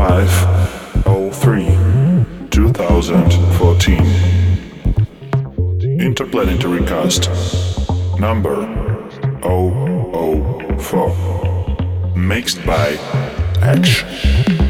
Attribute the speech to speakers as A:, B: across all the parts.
A: 0503 2014. Interplanetary Cast number 004. Mixed by Action.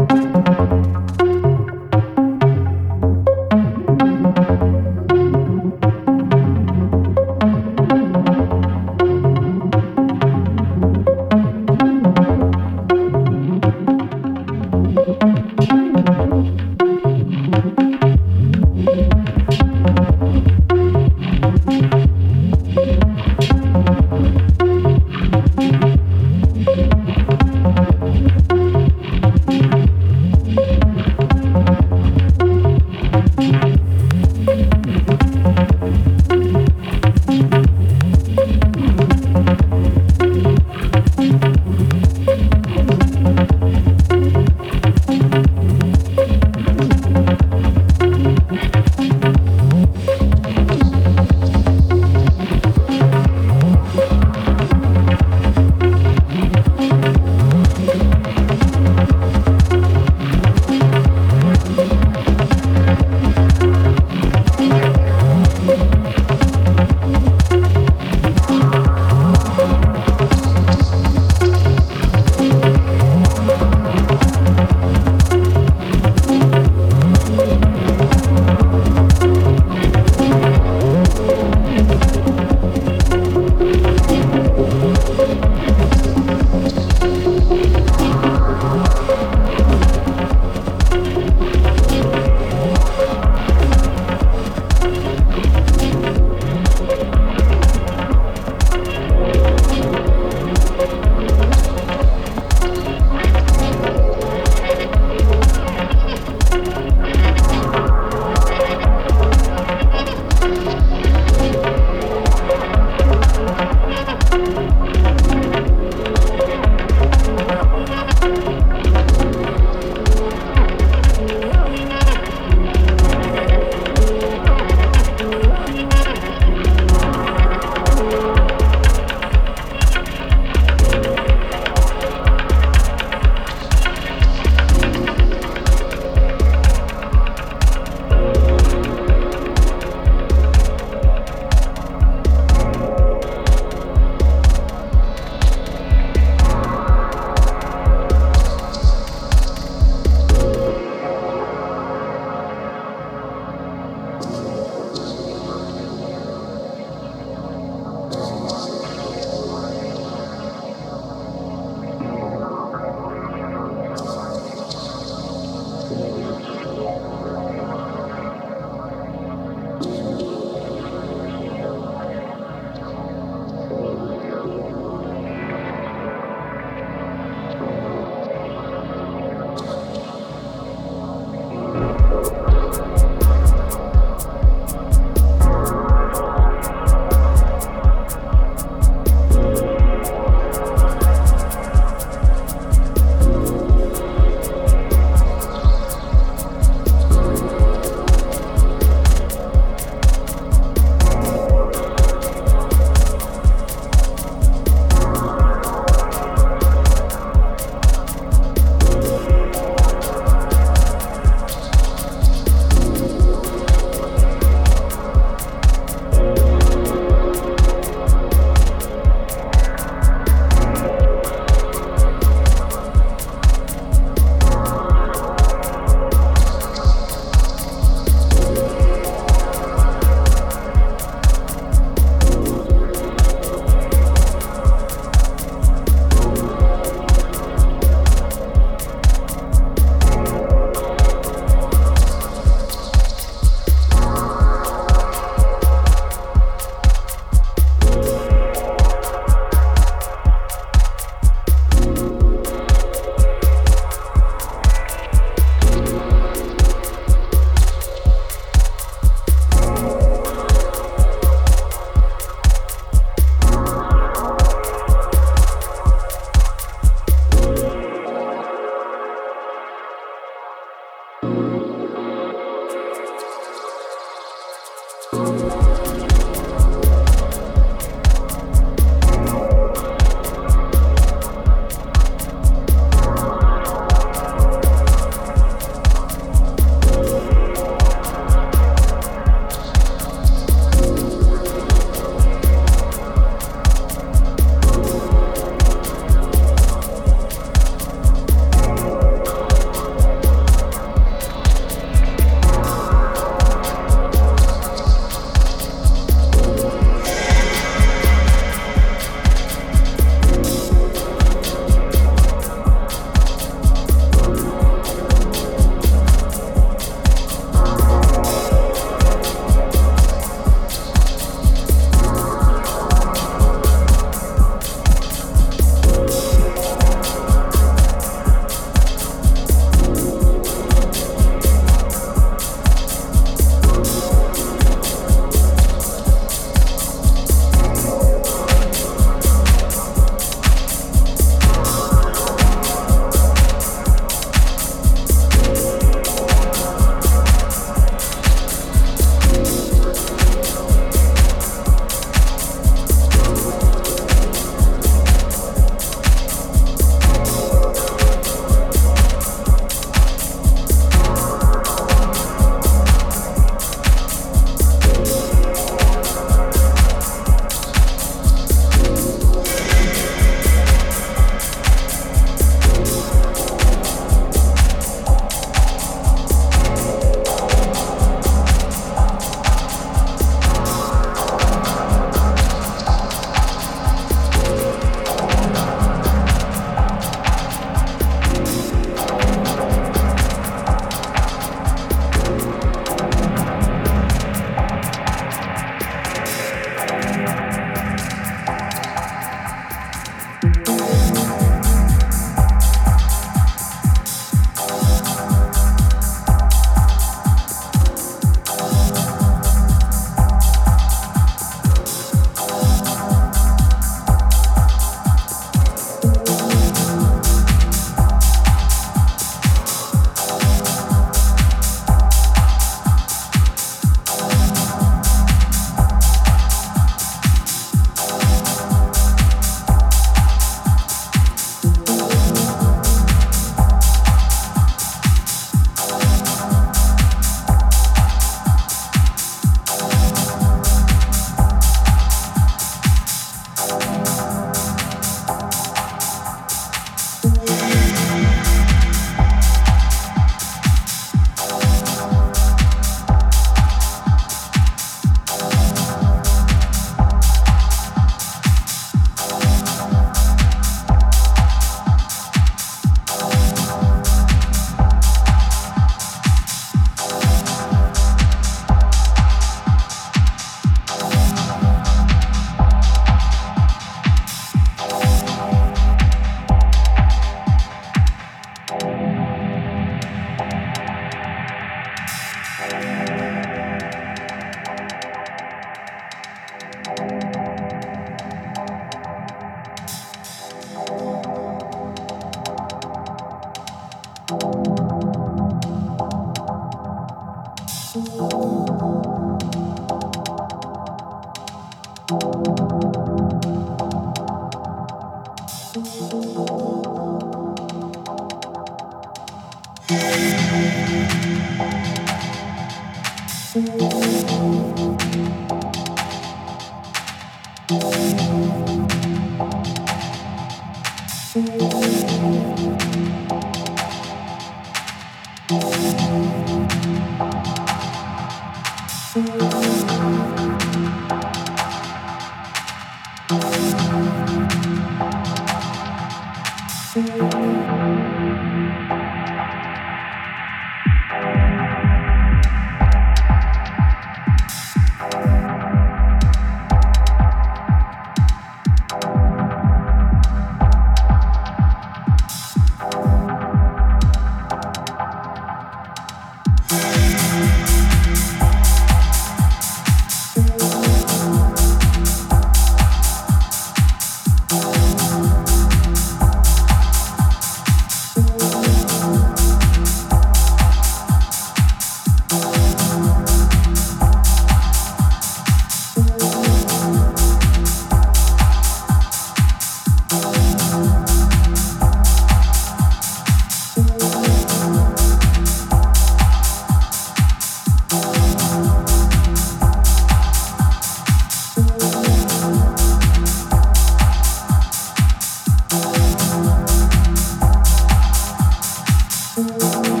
B: Música